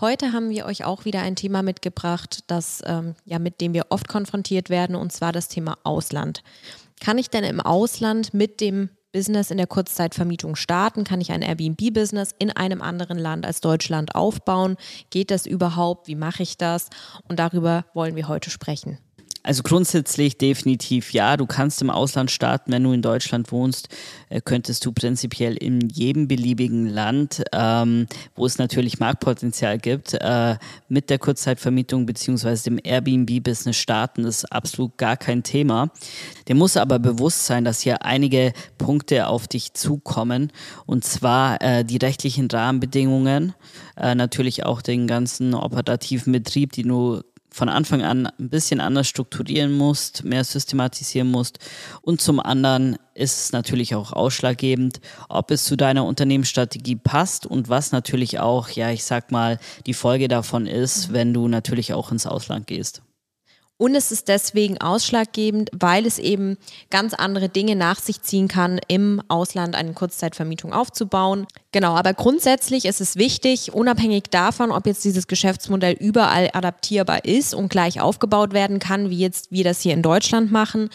Heute haben wir euch auch wieder ein Thema mitgebracht, das, ähm, ja, mit dem wir oft konfrontiert werden, und zwar das Thema Ausland. Kann ich denn im Ausland mit dem Business in der Kurzzeitvermietung starten? Kann ich ein Airbnb-Business in einem anderen Land als Deutschland aufbauen? Geht das überhaupt? Wie mache ich das? Und darüber wollen wir heute sprechen. Also grundsätzlich definitiv ja. Du kannst im Ausland starten, wenn du in Deutschland wohnst, äh, könntest du prinzipiell in jedem beliebigen Land, ähm, wo es natürlich Marktpotenzial gibt, äh, mit der Kurzzeitvermietung bzw. dem Airbnb-Business starten. Das ist absolut gar kein Thema. Dir muss aber bewusst sein, dass hier einige Punkte auf dich zukommen und zwar äh, die rechtlichen Rahmenbedingungen, äh, natürlich auch den ganzen operativen Betrieb, die du von Anfang an ein bisschen anders strukturieren musst, mehr systematisieren musst. Und zum anderen ist es natürlich auch ausschlaggebend, ob es zu deiner Unternehmensstrategie passt und was natürlich auch, ja, ich sag mal, die Folge davon ist, wenn du natürlich auch ins Ausland gehst. Und es ist deswegen ausschlaggebend, weil es eben ganz andere Dinge nach sich ziehen kann, im Ausland eine Kurzzeitvermietung aufzubauen. Genau, aber grundsätzlich ist es wichtig, unabhängig davon, ob jetzt dieses Geschäftsmodell überall adaptierbar ist und gleich aufgebaut werden kann, wie jetzt wir das hier in Deutschland machen,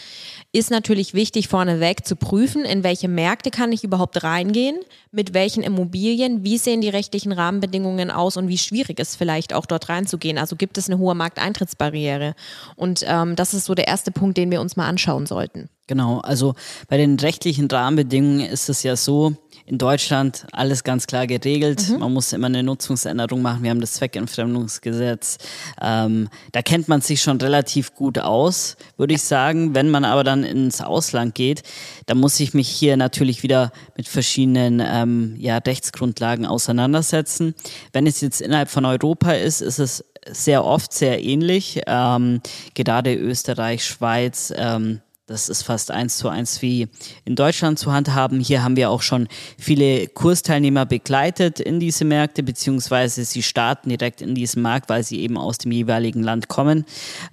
ist natürlich wichtig, vorneweg zu prüfen, in welche Märkte kann ich überhaupt reingehen, mit welchen Immobilien, wie sehen die rechtlichen Rahmenbedingungen aus und wie schwierig ist vielleicht auch dort reinzugehen. Also gibt es eine hohe Markteintrittsbarriere. Und ähm, das ist so der erste Punkt, den wir uns mal anschauen sollten. Genau, also bei den rechtlichen Rahmenbedingungen ist es ja so, in Deutschland alles ganz klar geregelt. Mhm. Man muss immer eine Nutzungsänderung machen. Wir haben das Zweckentfremdungsgesetz. Ähm, da kennt man sich schon relativ gut aus, würde ich sagen. Wenn man aber dann ins Ausland geht, dann muss ich mich hier natürlich wieder mit verschiedenen ähm, ja, Rechtsgrundlagen auseinandersetzen. Wenn es jetzt innerhalb von Europa ist, ist es sehr oft sehr ähnlich. Ähm, gerade Österreich, Schweiz, ähm, das ist fast eins zu eins wie in Deutschland zu handhaben. Hier haben wir auch schon viele Kursteilnehmer begleitet in diese Märkte, beziehungsweise sie starten direkt in diesem Markt, weil sie eben aus dem jeweiligen Land kommen.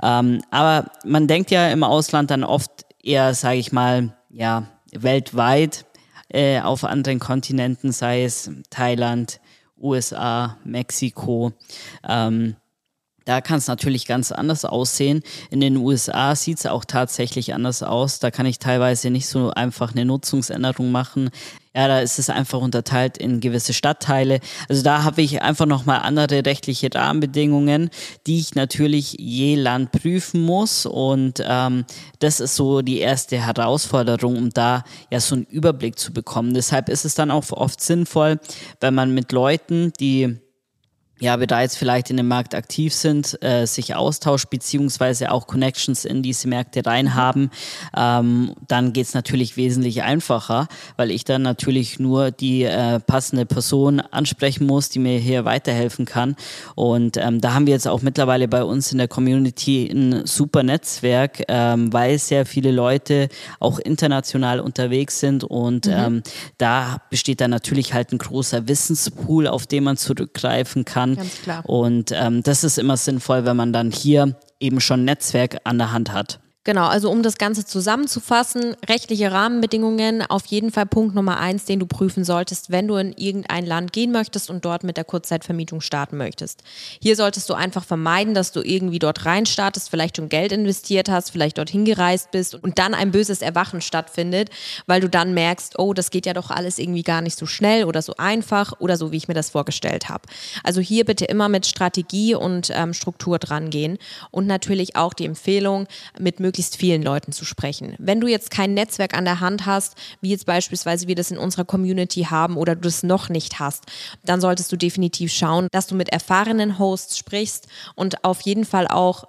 Ähm, aber man denkt ja im Ausland dann oft eher, sage ich mal, ja, weltweit äh, auf anderen Kontinenten, sei es Thailand, USA, Mexiko. Ähm, da kann es natürlich ganz anders aussehen. In den USA sieht es auch tatsächlich anders aus. Da kann ich teilweise nicht so einfach eine Nutzungsänderung machen. Ja, da ist es einfach unterteilt in gewisse Stadtteile. Also da habe ich einfach nochmal andere rechtliche Rahmenbedingungen, die ich natürlich je Land prüfen muss. Und ähm, das ist so die erste Herausforderung, um da ja so einen Überblick zu bekommen. Deshalb ist es dann auch oft sinnvoll, wenn man mit Leuten, die ja, bereits vielleicht in dem Markt aktiv sind, äh, sich austauscht, beziehungsweise auch Connections in diese Märkte reinhaben, ähm, dann geht's natürlich wesentlich einfacher, weil ich dann natürlich nur die äh, passende Person ansprechen muss, die mir hier weiterhelfen kann. Und ähm, da haben wir jetzt auch mittlerweile bei uns in der Community ein super Netzwerk, ähm, weil sehr viele Leute auch international unterwegs sind und mhm. ähm, da besteht dann natürlich halt ein großer Wissenspool, auf den man zurückgreifen kann kann. Ganz klar. Und ähm, das ist immer sinnvoll, wenn man dann hier eben schon Netzwerk an der Hand hat. Genau, also um das Ganze zusammenzufassen, rechtliche Rahmenbedingungen, auf jeden Fall Punkt Nummer eins, den du prüfen solltest, wenn du in irgendein Land gehen möchtest und dort mit der Kurzzeitvermietung starten möchtest. Hier solltest du einfach vermeiden, dass du irgendwie dort reinstartest, vielleicht schon Geld investiert hast, vielleicht dorthin gereist bist und dann ein böses Erwachen stattfindet, weil du dann merkst, oh, das geht ja doch alles irgendwie gar nicht so schnell oder so einfach oder so, wie ich mir das vorgestellt habe. Also hier bitte immer mit Strategie und ähm, Struktur dran gehen und natürlich auch die Empfehlung, mit möglichst möglichst vielen Leuten zu sprechen. Wenn du jetzt kein Netzwerk an der Hand hast, wie jetzt beispielsweise wir das in unserer Community haben oder du es noch nicht hast, dann solltest du definitiv schauen, dass du mit erfahrenen Hosts sprichst und auf jeden Fall auch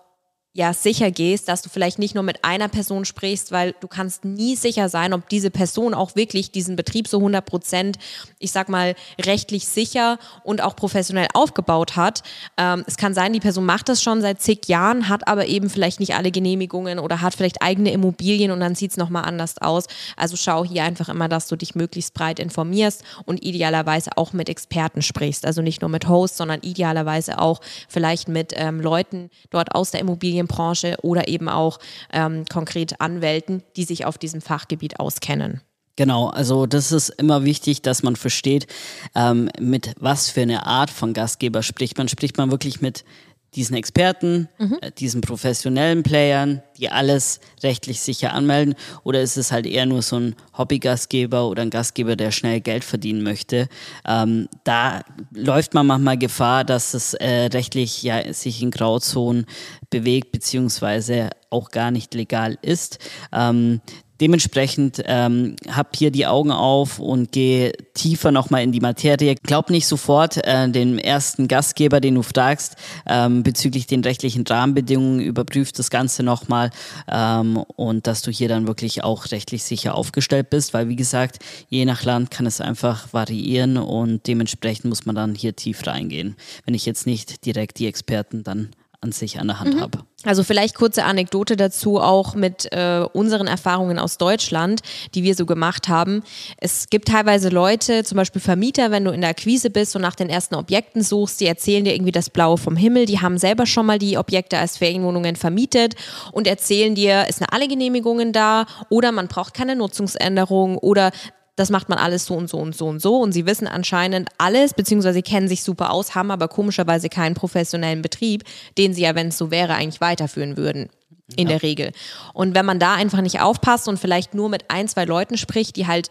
ja sicher gehst, dass du vielleicht nicht nur mit einer Person sprichst, weil du kannst nie sicher sein, ob diese Person auch wirklich diesen Betrieb so 100 Prozent, ich sag mal, rechtlich sicher und auch professionell aufgebaut hat. Ähm, es kann sein, die Person macht das schon seit zig Jahren, hat aber eben vielleicht nicht alle Genehmigungen oder hat vielleicht eigene Immobilien und dann sieht es nochmal anders aus. Also schau hier einfach immer, dass du dich möglichst breit informierst und idealerweise auch mit Experten sprichst. Also nicht nur mit Hosts, sondern idealerweise auch vielleicht mit ähm, Leuten dort aus der Immobilien Immobilienbranche oder eben auch ähm, konkret Anwälten, die sich auf diesem Fachgebiet auskennen. Genau, also das ist immer wichtig, dass man versteht, ähm, mit was für eine Art von Gastgeber spricht man. Spricht man wirklich mit diesen Experten, mhm. äh, diesen professionellen Playern, die alles rechtlich sicher anmelden? Oder ist es halt eher nur so ein Hobbygastgeber oder ein Gastgeber, der schnell Geld verdienen möchte? Ähm, da läuft man manchmal Gefahr, dass es äh, rechtlich ja sich in Grauzonen bewegt, beziehungsweise auch gar nicht legal ist. Ähm, Dementsprechend ähm, hab hier die Augen auf und gehe tiefer nochmal in die Materie. Glaub nicht sofort äh, dem ersten Gastgeber, den du fragst, ähm, bezüglich den rechtlichen Rahmenbedingungen, überprüf das Ganze nochmal ähm, und dass du hier dann wirklich auch rechtlich sicher aufgestellt bist, weil wie gesagt, je nach Land kann es einfach variieren und dementsprechend muss man dann hier tief reingehen. Wenn ich jetzt nicht direkt die Experten dann an sich an der Hand mhm. habe. Also vielleicht kurze Anekdote dazu auch mit äh, unseren Erfahrungen aus Deutschland, die wir so gemacht haben. Es gibt teilweise Leute, zum Beispiel Vermieter, wenn du in der Akquise bist und nach den ersten Objekten suchst, die erzählen dir irgendwie das Blaue vom Himmel. Die haben selber schon mal die Objekte als Ferienwohnungen vermietet und erzählen dir, es sind alle Genehmigungen da oder man braucht keine Nutzungsänderung oder das macht man alles so und so und so und so. Und sie wissen anscheinend alles, beziehungsweise sie kennen sich super aus, haben aber komischerweise keinen professionellen Betrieb, den sie ja, wenn es so wäre, eigentlich weiterführen würden. In ja. der Regel. Und wenn man da einfach nicht aufpasst und vielleicht nur mit ein, zwei Leuten spricht, die halt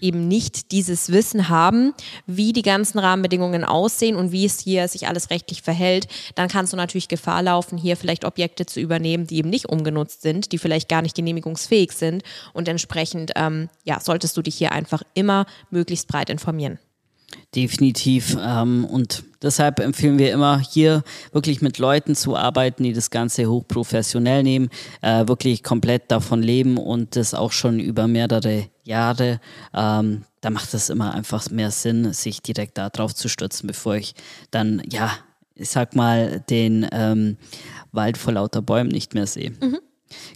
eben nicht dieses Wissen haben, wie die ganzen Rahmenbedingungen aussehen und wie es hier sich alles rechtlich verhält, dann kannst du natürlich Gefahr laufen, hier vielleicht Objekte zu übernehmen, die eben nicht umgenutzt sind, die vielleicht gar nicht genehmigungsfähig sind und entsprechend ähm, ja, solltest du dich hier einfach immer möglichst breit informieren. Definitiv. Ähm, und deshalb empfehlen wir immer, hier wirklich mit Leuten zu arbeiten, die das Ganze hochprofessionell nehmen, äh, wirklich komplett davon leben und das auch schon über mehrere Jahre. Ähm, da macht es immer einfach mehr Sinn, sich direkt darauf zu stürzen, bevor ich dann, ja, ich sag mal, den ähm, Wald vor lauter Bäumen nicht mehr sehe. Mhm.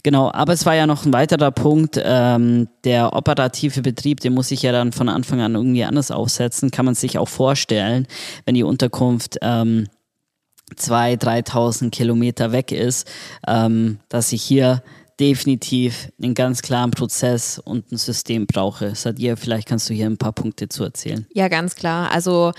Genau, aber es war ja noch ein weiterer Punkt, ähm, der operative Betrieb, den muss ich ja dann von Anfang an irgendwie anders aufsetzen, kann man sich auch vorstellen, wenn die Unterkunft ähm, 2.000, 3.000 Kilometer weg ist, ähm, dass ich hier definitiv einen ganz klaren Prozess und ein System brauche. Sadia, vielleicht kannst du hier ein paar Punkte zu erzählen. Ja, ganz klar. Also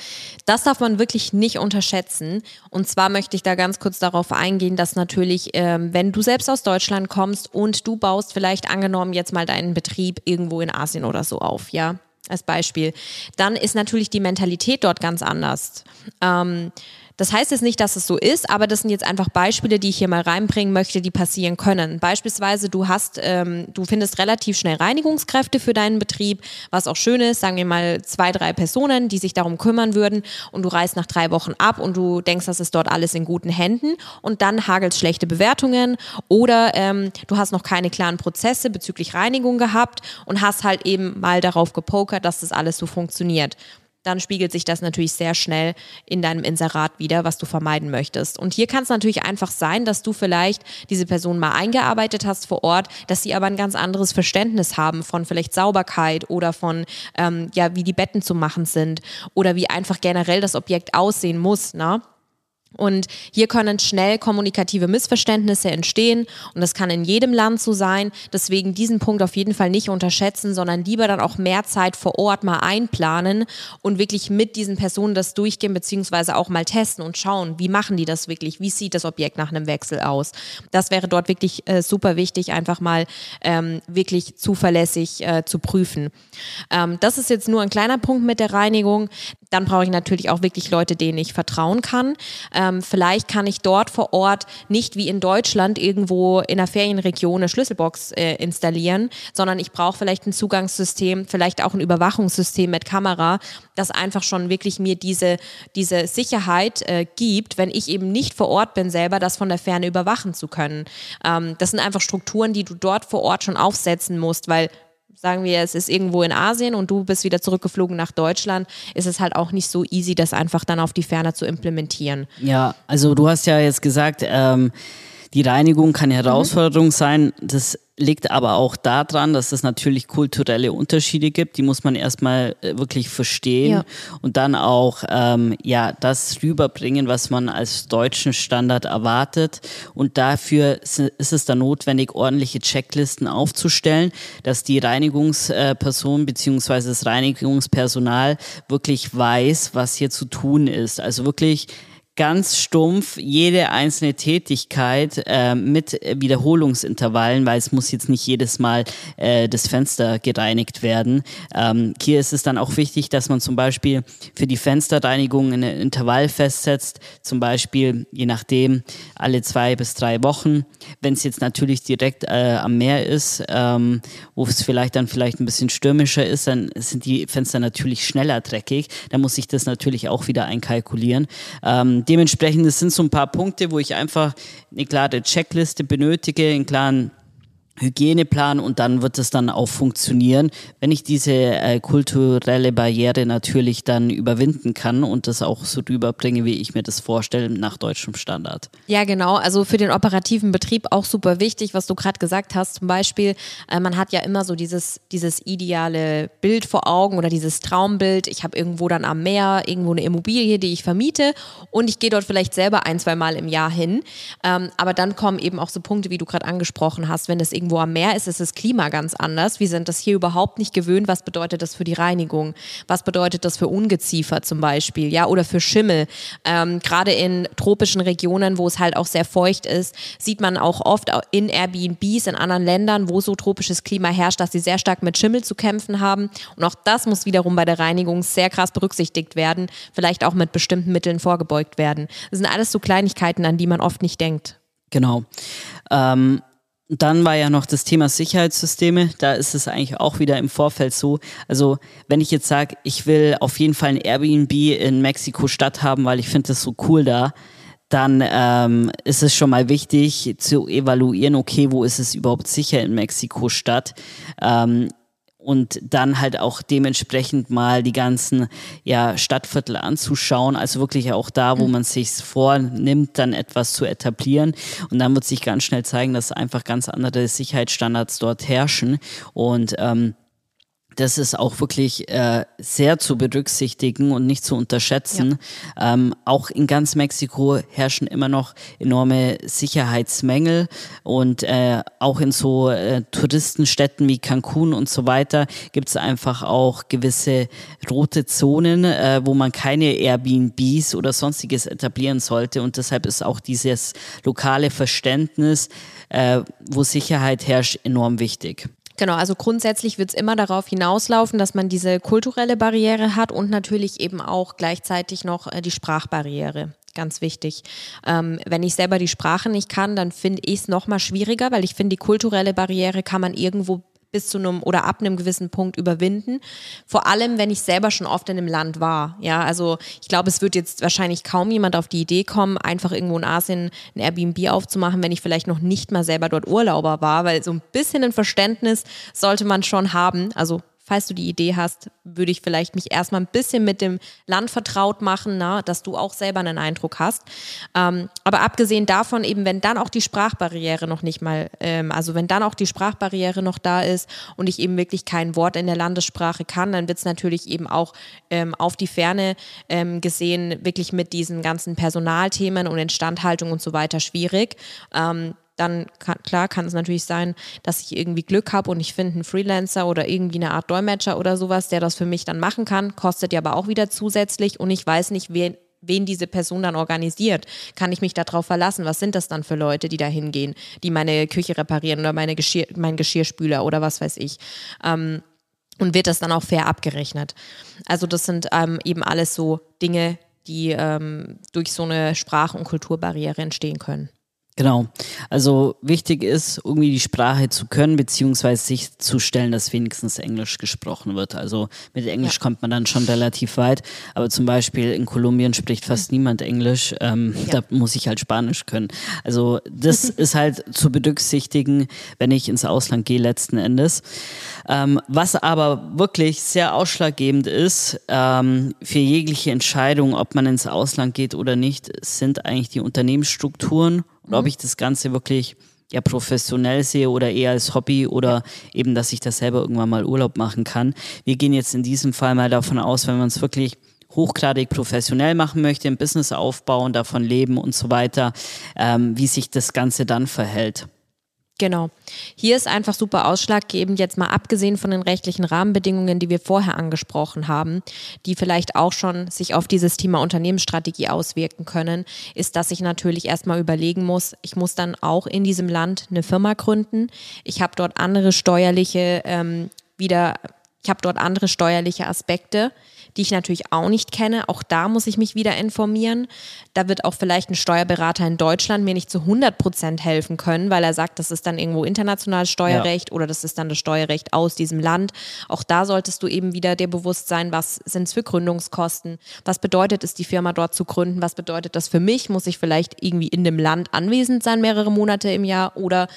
das darf man wirklich nicht unterschätzen. Und zwar möchte ich da ganz kurz darauf eingehen, dass natürlich, ähm, wenn du selbst aus Deutschland kommst und du baust vielleicht angenommen jetzt mal deinen Betrieb irgendwo in Asien oder so auf, ja, als Beispiel, dann ist natürlich die Mentalität dort ganz anders. Ähm, das heißt jetzt nicht, dass es so ist, aber das sind jetzt einfach Beispiele, die ich hier mal reinbringen möchte, die passieren können. Beispielsweise, du hast, ähm, du findest relativ schnell Reinigungskräfte für deinen Betrieb, was auch schön ist, sagen wir mal zwei, drei Personen, die sich darum kümmern würden und du reist nach drei Wochen ab und du denkst, das ist dort alles in guten Händen und dann hagelt schlechte Bewertungen oder ähm, du hast noch keine klaren Prozesse bezüglich Reinigung gehabt und hast halt eben mal darauf gepokert, dass das alles so funktioniert dann spiegelt sich das natürlich sehr schnell in deinem Inserat wieder, was du vermeiden möchtest. Und hier kann es natürlich einfach sein, dass du vielleicht diese Person mal eingearbeitet hast vor Ort, dass sie aber ein ganz anderes Verständnis haben von vielleicht Sauberkeit oder von, ähm, ja, wie die Betten zu machen sind oder wie einfach generell das Objekt aussehen muss. Ne? Und hier können schnell kommunikative Missverständnisse entstehen und das kann in jedem Land so sein. Deswegen diesen Punkt auf jeden Fall nicht unterschätzen, sondern lieber dann auch mehr Zeit vor Ort mal einplanen und wirklich mit diesen Personen das durchgehen beziehungsweise auch mal testen und schauen, wie machen die das wirklich, wie sieht das Objekt nach einem Wechsel aus. Das wäre dort wirklich äh, super wichtig, einfach mal ähm, wirklich zuverlässig äh, zu prüfen. Ähm, das ist jetzt nur ein kleiner Punkt mit der Reinigung. Dann brauche ich natürlich auch wirklich Leute, denen ich vertrauen kann. Ähm, Ähm, vielleicht kann ich dort vor Ort nicht wie in Deutschland irgendwo in einer Ferienregion eine Schlüsselbox äh, installieren, sondern ich brauche vielleicht ein Zugangssystem, vielleicht auch ein Überwachungssystem mit Kamera, das einfach schon wirklich mir diese, diese Sicherheit äh, gibt, wenn ich eben nicht vor Ort bin, selber das von der Ferne überwachen zu können. Ähm, das sind einfach Strukturen, die du dort vor Ort schon aufsetzen musst, weil sagen wir, es ist irgendwo in Asien und du bist wieder zurückgeflogen nach Deutschland, ist es halt auch nicht so easy, das einfach dann auf die Ferne zu implementieren. Ja, also du hast ja jetzt gesagt, ähm, die Reinigung kann eine Herausforderung mhm. sein. Das liegt aber auch daran, dass es natürlich kulturelle Unterschiede gibt. Die muss man erstmal äh, wirklich verstehen ja. und dann auch ähm, ja das rüberbringen, was man als deutschen Standard erwartet. Und dafür ist es dann notwendig, ordentliche Checklisten aufzustellen, dass die Reinigungsperson beziehungsweise das Reinigungspersonal wirklich weiß, was hier zu tun ist. Also wirklich ganz stumpf jede einzelne Tätigkeit äh, mit Wiederholungsintervallen, weil es muss jetzt nicht jedes Mal äh, das Fenster gereinigt werden. Ähm, hier ist es dann auch wichtig, dass man zum Beispiel für die Fensterreinigung ein Intervall festsetzt, zum Beispiel je nachdem alle zwei bis drei Wochen. Wenn es jetzt natürlich direkt äh, am Meer ist, ähm, wo es vielleicht dann vielleicht ein bisschen stürmischer ist, dann sind die Fenster natürlich schneller dreckig. Da muss ich das natürlich auch wieder einkalkulieren. Ähm, dementsprechend, es sind so ein paar Punkte, wo ich einfach eine klare Checkliste benötige, einen klaren Hygieneplan und dann wird es dann auch funktionieren, wenn ich diese äh, kulturelle Barriere natürlich dann überwinden kann und das auch so rüberbringe, wie ich mir das vorstelle, nach deutschem Standard. Ja, genau. Also für den operativen Betrieb auch super wichtig, was du gerade gesagt hast. Zum Beispiel, äh, man hat ja immer so dieses, dieses ideale Bild vor Augen oder dieses Traumbild. Ich habe irgendwo dann am Meer irgendwo eine Immobilie, die ich vermiete und ich gehe dort vielleicht selber ein, zwei Mal im Jahr hin. Ähm, aber dann kommen eben auch so Punkte, wie du gerade angesprochen hast, wenn es irgendwie irgendwo am Meer ist, ist das Klima ganz anders. Wir sind das hier überhaupt nicht gewöhnt. Was bedeutet das für die Reinigung? Was bedeutet das für Ungeziefer zum Beispiel? Ja, oder für Schimmel? Ähm, Gerade in tropischen Regionen, wo es halt auch sehr feucht ist, sieht man auch oft in Airbnbs in anderen Ländern, wo so tropisches Klima herrscht, dass sie sehr stark mit Schimmel zu kämpfen haben. Und auch das muss wiederum bei der Reinigung sehr krass berücksichtigt werden, vielleicht auch mit bestimmten Mitteln vorgebeugt werden. Das sind alles so Kleinigkeiten, an die man oft nicht denkt. Genau. Ähm, dann war ja noch das Thema Sicherheitssysteme. Da ist es eigentlich auch wieder im Vorfeld so. Also wenn ich jetzt sage, ich will auf jeden Fall ein Airbnb in Mexiko-Stadt haben, weil ich finde das so cool da, dann ähm, ist es schon mal wichtig zu evaluieren, okay, wo ist es überhaupt sicher in Mexiko-Stadt? Ähm, und dann halt auch dementsprechend mal die ganzen ja, Stadtviertel anzuschauen. Also wirklich auch da, wo mhm. man sich vornimmt, dann etwas zu etablieren. Und dann wird sich ganz schnell zeigen, dass einfach ganz andere Sicherheitsstandards dort herrschen. Und ähm, das ist auch wirklich äh, sehr zu berücksichtigen und nicht zu unterschätzen. Ja. Ähm, auch in ganz Mexiko herrschen immer noch enorme Sicherheitsmängel und äh, auch in so äh, Touristenstädten wie Cancun und so weiter gibt es einfach auch gewisse rote Zonen, äh, wo man keine Airbnbs oder sonstiges etablieren sollte und deshalb ist auch dieses lokale Verständnis, äh, wo Sicherheit herrscht, enorm wichtig. Genau, also grundsätzlich wird es immer darauf hinauslaufen, dass man diese kulturelle Barriere hat und natürlich eben auch gleichzeitig noch äh, die Sprachbarriere. Ganz wichtig. Ähm, wenn ich selber die Sprache nicht kann, dann finde ich es nochmal schwieriger, weil ich finde, die kulturelle Barriere kann man irgendwo bis zu einem oder ab einem gewissen Punkt überwinden. Vor allem, wenn ich selber schon oft in einem Land war. Ja, also ich glaube, es wird jetzt wahrscheinlich kaum jemand auf die Idee kommen, einfach irgendwo in Asien ein Airbnb aufzumachen, wenn ich vielleicht noch nicht mal selber dort Urlauber war, weil so ein bisschen ein Verständnis sollte man schon haben. Also falls du die Idee hast, würde ich vielleicht mich erstmal ein bisschen mit dem Land vertraut machen, na, dass du auch selber einen Eindruck hast. Ähm, aber abgesehen davon, eben wenn dann auch die Sprachbarriere noch nicht mal, ähm, also wenn dann auch die Sprachbarriere noch da ist und ich eben wirklich kein Wort in der Landessprache kann, dann wird es natürlich eben auch ähm, auf die Ferne ähm, gesehen wirklich mit diesen ganzen Personalthemen und Instandhaltung und so weiter schwierig. Dann kann, klar kann es natürlich sein, dass ich irgendwie Glück habe und ich finde einen Freelancer oder irgendwie eine Art Dolmetscher oder sowas, der das für mich dann machen kann, kostet ja aber auch wieder zusätzlich und ich weiß nicht, wen, wen diese Person dann organisiert. Kann ich mich darauf verlassen? Was sind das dann für Leute, die da hingehen, die meine Küche reparieren oder meine Geschirr, mein Geschirrspüler oder was weiß ich? Ähm, und wird das dann auch fair abgerechnet? Also das sind ähm, eben alles so Dinge, die ähm, durch so eine Sprach- und Kulturbarriere entstehen können. Genau. Also wichtig ist, irgendwie die Sprache zu können, beziehungsweise sich zu stellen, dass wenigstens Englisch gesprochen wird. Also mit Englisch ja. kommt man dann schon relativ weit. Aber zum Beispiel in Kolumbien spricht fast niemand Englisch. Ähm, ja. Da muss ich halt Spanisch können. Also das ist halt zu berücksichtigen, wenn ich ins Ausland gehe letzten Endes. Ähm, was aber wirklich sehr ausschlaggebend ist ähm, für jegliche Entscheidung, ob man ins Ausland geht oder nicht, sind eigentlich die Unternehmensstrukturen und ob mhm. ich das Ganze wirklich ja professionell sehe oder eher als Hobby oder eben, dass ich das selber irgendwann mal Urlaub machen kann. Wir gehen jetzt in diesem Fall mal davon aus, wenn man es wirklich hochgradig professionell machen möchte, ein Business aufbauen, davon leben und so weiter, ähm, wie sich das Ganze dann verhält. Genau. Hier ist einfach super ausschlaggebend, jetzt mal abgesehen von den rechtlichen Rahmenbedingungen, die wir vorher angesprochen haben, die vielleicht auch schon sich auf dieses Thema Unternehmensstrategie auswirken können, ist, dass ich natürlich erstmal überlegen muss, ich muss dann auch in diesem Land eine Firma gründen. Ich habe dort andere steuerliche ähm, wieder, ich habe dort andere steuerliche Aspekte die ich natürlich auch nicht kenne. Auch da muss ich mich wieder informieren. Da wird auch vielleicht ein Steuerberater in Deutschland mir nicht zu 100 Prozent helfen können, weil er sagt, das ist dann irgendwo internationales Steuerrecht ja. oder das ist dann das Steuerrecht aus diesem Land. Auch da solltest du eben wieder dir bewusst sein, was sind es für Gründungskosten? Was bedeutet es, die Firma dort zu gründen? Was bedeutet das für mich? Muss ich vielleicht irgendwie in dem Land anwesend sein, mehrere Monate im Jahr? Oder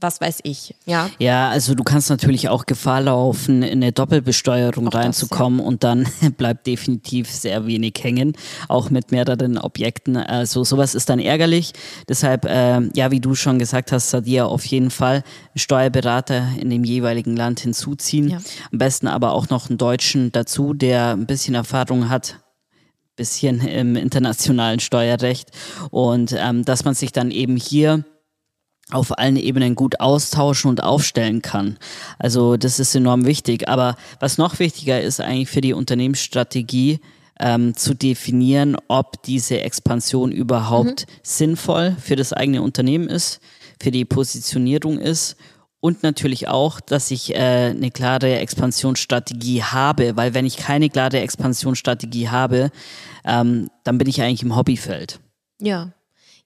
was weiß ich, ja. Ja, also du kannst natürlich auch Gefahr laufen, in eine Doppelbesteuerung auch reinzukommen das, ja. und dann bleibt definitiv sehr wenig hängen, auch mit mehreren Objekten. Also sowas ist dann ärgerlich. Deshalb, äh, ja, wie du schon gesagt hast, Sadia, auf jeden Fall einen Steuerberater in dem jeweiligen Land hinzuziehen. Ja. Am besten aber auch noch einen Deutschen dazu, der ein bisschen Erfahrung hat bisschen im internationalen Steuerrecht und ähm, dass man sich dann eben hier auf allen Ebenen gut austauschen und aufstellen kann. Also das ist enorm wichtig. Aber was noch wichtiger ist eigentlich für die Unternehmensstrategie, ähm, zu definieren, ob diese Expansion überhaupt mhm. sinnvoll für das eigene Unternehmen ist, für die Positionierung ist und natürlich auch, dass ich äh, eine klare Expansionsstrategie habe, weil wenn ich keine klare Expansionsstrategie habe, ähm, dann bin ich eigentlich im Hobbyfeld. Ja,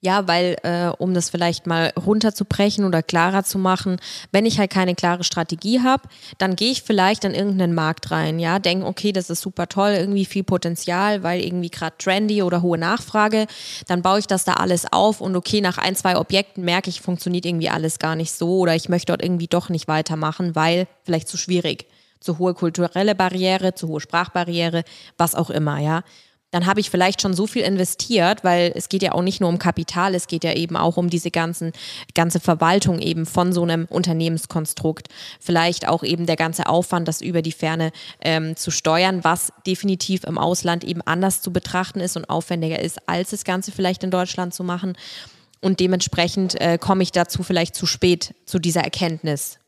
ja, weil, äh, um das vielleicht mal runterzubrechen oder klarer zu machen, wenn ich halt keine klare Strategie habe, dann gehe ich vielleicht an irgendeinen Markt rein, ja, denke, okay, das ist super toll, irgendwie viel Potenzial, weil irgendwie gerade trendy oder hohe Nachfrage, dann baue ich das da alles auf und okay, nach ein, zwei Objekten merke ich, funktioniert irgendwie alles gar nicht so oder ich möchte dort irgendwie doch nicht weitermachen, weil vielleicht zu schwierig, zu hohe kulturelle Barriere, zu hohe Sprachbarriere, was auch immer, ja dann habe ich vielleicht schon so viel investiert, weil es geht ja auch nicht nur um Kapital, es geht ja eben auch um diese ganzen, ganze Verwaltung eben von so einem Unternehmenskonstrukt. Vielleicht auch eben der ganze Aufwand, das über die Ferne ähm, zu steuern, was definitiv im Ausland eben anders zu betrachten ist und aufwendiger ist, als das Ganze vielleicht in Deutschland zu machen. Und dementsprechend äh, komme ich dazu vielleicht zu spät zu dieser Erkenntnis.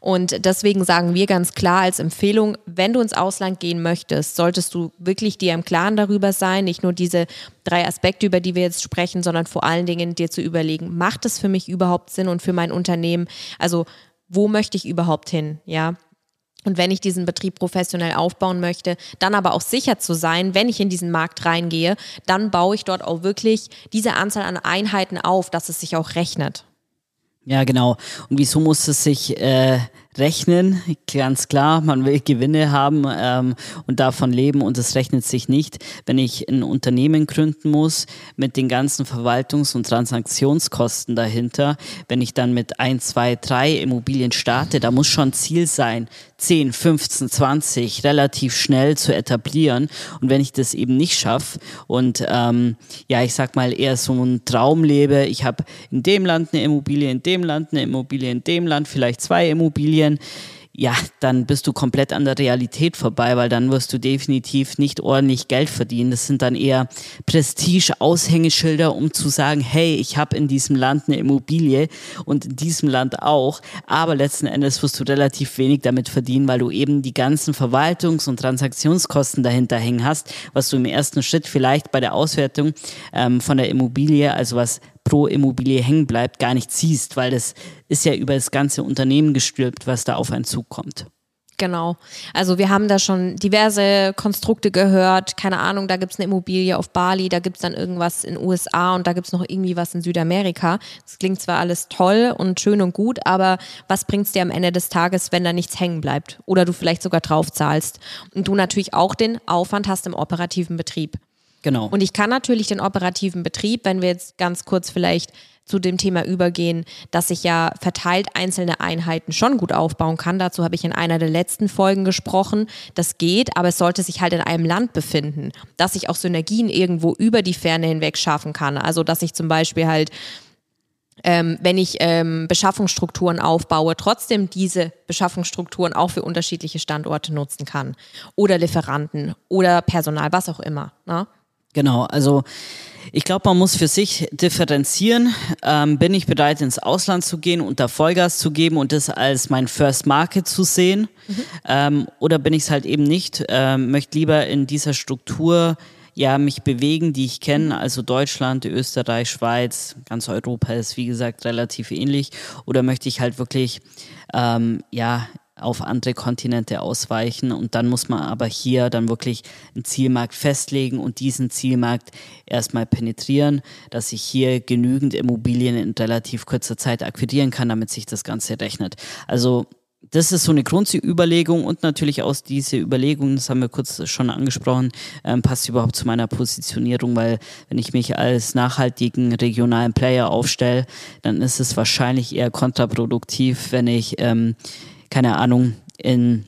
Und deswegen sagen wir ganz klar als Empfehlung, wenn du ins Ausland gehen möchtest, solltest du wirklich dir im Klaren darüber sein, nicht nur diese drei Aspekte, über die wir jetzt sprechen, sondern vor allen Dingen dir zu überlegen, macht es für mich überhaupt Sinn und für mein Unternehmen? Also, wo möchte ich überhaupt hin? Ja. Und wenn ich diesen Betrieb professionell aufbauen möchte, dann aber auch sicher zu sein, wenn ich in diesen Markt reingehe, dann baue ich dort auch wirklich diese Anzahl an Einheiten auf, dass es sich auch rechnet. Ja, genau. Und wieso muss es sich äh, rechnen? Ganz klar, man will Gewinne haben ähm, und davon leben und es rechnet sich nicht, wenn ich ein Unternehmen gründen muss mit den ganzen Verwaltungs- und Transaktionskosten dahinter. Wenn ich dann mit ein, zwei, drei Immobilien starte, da muss schon Ziel sein, 10, 15, 20 relativ schnell zu etablieren. Und wenn ich das eben nicht schaffe und ähm, ja, ich sag mal eher so einen Traum lebe, ich habe in dem Land eine Immobilie, in dem Land eine Immobilie, in dem Land vielleicht zwei Immobilien ja, dann bist du komplett an der Realität vorbei, weil dann wirst du definitiv nicht ordentlich Geld verdienen. Das sind dann eher Prestige-Aushängeschilder, um zu sagen, hey, ich habe in diesem Land eine Immobilie und in diesem Land auch, aber letzten Endes wirst du relativ wenig damit verdienen, weil du eben die ganzen Verwaltungs- und Transaktionskosten dahinter hängen hast, was du im ersten Schritt vielleicht bei der Auswertung ähm, von der Immobilie, also was pro Immobilie hängen bleibt, gar nicht siehst, weil das ist ja über das ganze Unternehmen gestülpt, was da auf einen zukommt. Genau. Also wir haben da schon diverse Konstrukte gehört. Keine Ahnung, da gibt es eine Immobilie auf Bali, da gibt es dann irgendwas in USA und da gibt es noch irgendwie was in Südamerika. Das klingt zwar alles toll und schön und gut, aber was bringt es dir am Ende des Tages, wenn da nichts hängen bleibt? Oder du vielleicht sogar drauf zahlst. Und du natürlich auch den Aufwand hast im operativen Betrieb. Genau. Und ich kann natürlich den operativen Betrieb, wenn wir jetzt ganz kurz vielleicht zu dem Thema übergehen, dass ich ja verteilt einzelne Einheiten schon gut aufbauen kann. Dazu habe ich in einer der letzten Folgen gesprochen. Das geht, aber es sollte sich halt in einem Land befinden, dass ich auch Synergien irgendwo über die Ferne hinweg schaffen kann. Also dass ich zum Beispiel halt ähm, wenn ich ähm, Beschaffungsstrukturen aufbaue, trotzdem diese Beschaffungsstrukturen auch für unterschiedliche Standorte nutzen kann. Oder Lieferanten oder Personal, was auch immer. Ne? Genau, also ich glaube, man muss für sich differenzieren. Ähm, bin ich bereit, ins Ausland zu gehen und da Vollgas zu geben und das als mein First Market zu sehen? Mhm. Ähm, oder bin ich es halt eben nicht? Ähm, möchte lieber in dieser Struktur ja mich bewegen, die ich kenne, also Deutschland, Österreich, Schweiz, ganz Europa ist wie gesagt relativ ähnlich. Oder möchte ich halt wirklich ähm, ja auf andere Kontinente ausweichen und dann muss man aber hier dann wirklich einen Zielmarkt festlegen und diesen Zielmarkt erstmal penetrieren, dass ich hier genügend Immobilien in relativ kurzer Zeit akquirieren kann, damit sich das Ganze rechnet. Also das ist so eine Grundüberlegung und natürlich aus dieser Überlegung, das haben wir kurz schon angesprochen, ähm, passt überhaupt zu meiner Positionierung, weil wenn ich mich als nachhaltigen regionalen Player aufstelle, dann ist es wahrscheinlich eher kontraproduktiv, wenn ich ähm, keine Ahnung, in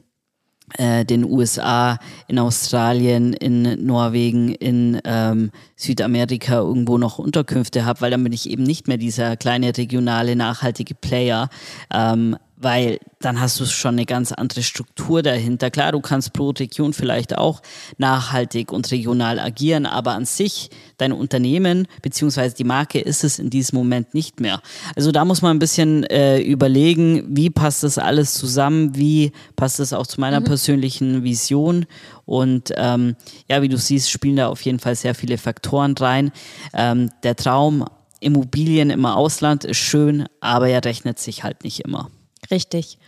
äh, den USA, in Australien, in Norwegen, in ähm, Südamerika irgendwo noch Unterkünfte habe, weil dann bin ich eben nicht mehr dieser kleine regionale nachhaltige Player. Ähm, weil dann hast du schon eine ganz andere Struktur dahinter. Klar, du kannst pro Region vielleicht auch nachhaltig und regional agieren, aber an sich dein Unternehmen beziehungsweise die Marke ist es in diesem Moment nicht mehr. Also da muss man ein bisschen äh, überlegen, wie passt das alles zusammen, wie passt das auch zu meiner mhm. persönlichen Vision und ähm, ja, wie du siehst, spielen da auf jeden Fall sehr viele Faktoren rein. Ähm, der Traum Immobilien im Ausland ist schön, aber er rechnet sich halt nicht immer. Richtig.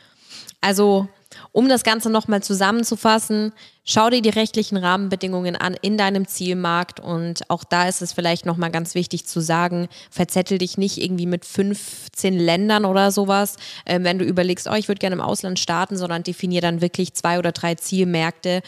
Also, um das Ganze nochmal zusammenzufassen, schau dir die rechtlichen Rahmenbedingungen an in deinem Zielmarkt und auch da ist es vielleicht nochmal ganz wichtig zu sagen, verzettel dich nicht irgendwie mit 15 Ländern oder sowas, äh, wenn du überlegst, oh, ich würde gerne im Ausland starten, sondern definier dann wirklich zwei oder drei Zielmärkte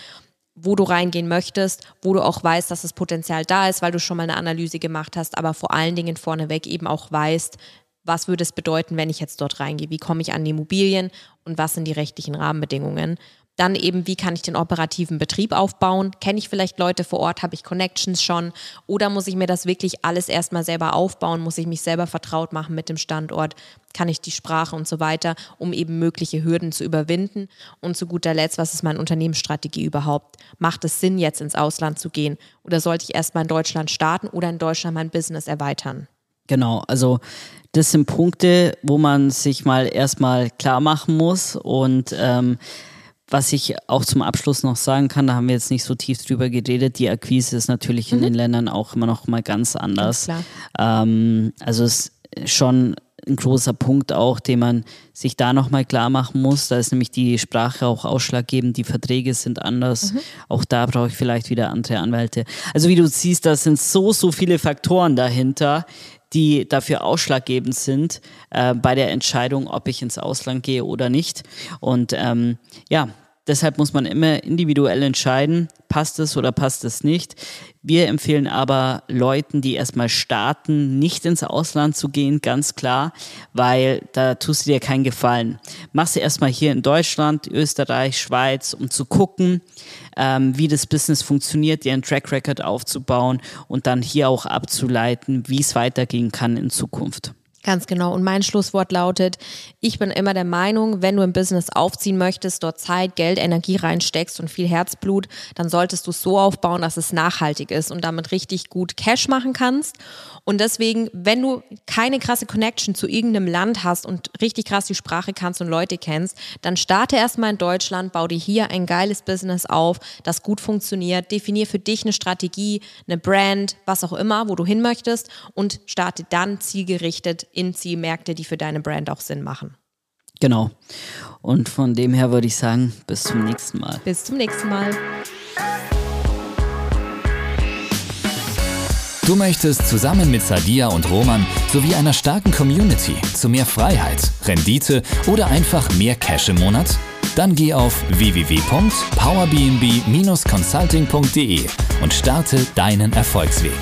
wo du reingehen möchtest, wo du auch weißt, dass das Potenzial da ist, weil du schon mal eine Analyse gemacht hast, aber vor allen Dingen vorneweg eben auch weißt, was würde es bedeuten, wenn ich jetzt dort reingehe? Wie komme ich an die Immobilien und was sind die rechtlichen Rahmenbedingungen? Dann eben, wie kann ich den operativen Betrieb aufbauen? Kenne ich vielleicht Leute vor Ort? Habe ich Connections schon? Oder muss ich mir das wirklich alles erstmal selber aufbauen? Muss ich mich selber vertraut machen mit dem Standort? Kann ich die Sprache und so weiter, um eben mögliche Hürden zu überwinden? Und zu guter Letzt, was ist meine Unternehmensstrategie überhaupt? Macht es Sinn, jetzt ins Ausland zu gehen? Oder sollte ich erstmal in Deutschland starten oder in Deutschland mein Business erweitern? Genau, also das sind Punkte, wo man sich mal erstmal klar machen muss und ähm, was ich auch zum Abschluss noch sagen kann, da haben wir jetzt nicht so tief drüber geredet, die Akquise ist natürlich mhm. in den Ländern auch immer noch mal ganz anders. Ganz ähm, also es ist schon ein großer Punkt auch, den man sich da nochmal klar machen muss. Da ist nämlich die Sprache auch ausschlaggebend, die Verträge sind anders. Mhm. Auch da brauche ich vielleicht wieder andere Anwälte. Also wie du siehst, da sind so, so viele Faktoren dahinter, die dafür ausschlaggebend sind äh, bei der Entscheidung, ob ich ins Ausland gehe oder nicht. Und ähm, ja, deshalb muss man immer individuell entscheiden, passt es oder passt es nicht. Wir empfehlen aber Leuten, die erstmal starten, nicht ins Ausland zu gehen, ganz klar, weil da tust du dir keinen Gefallen. Mach sie erstmal hier in Deutschland, Österreich, Schweiz, um zu gucken, ähm, wie das Business funktioniert, einen Track Record aufzubauen und dann hier auch abzuleiten, wie es weitergehen kann in Zukunft. Ganz genau. Und mein Schlusswort lautet, ich bin immer der Meinung, wenn du ein Business aufziehen möchtest, dort Zeit, Geld, Energie reinsteckst und viel Herzblut, dann solltest du es so aufbauen, dass es nachhaltig ist und damit richtig gut Cash machen kannst. Und deswegen, wenn du keine krasse Connection zu irgendeinem Land hast und richtig krass die Sprache kannst und Leute kennst, dann starte erstmal in Deutschland, bau dir hier ein geiles Business auf, das gut funktioniert, definier für dich eine Strategie, eine Brand, was auch immer, wo du hin möchtest und starte dann zielgerichtet in Zielmärkte, die für deine Brand auch Sinn machen. Genau. Und von dem her würde ich sagen, bis zum nächsten Mal. Bis zum nächsten Mal. Du möchtest zusammen mit Sadia und Roman sowie einer starken Community zu mehr Freiheit, Rendite oder einfach mehr Cash im Monat? Dann geh auf www.powerbnb-consulting.de und starte deinen Erfolgsweg.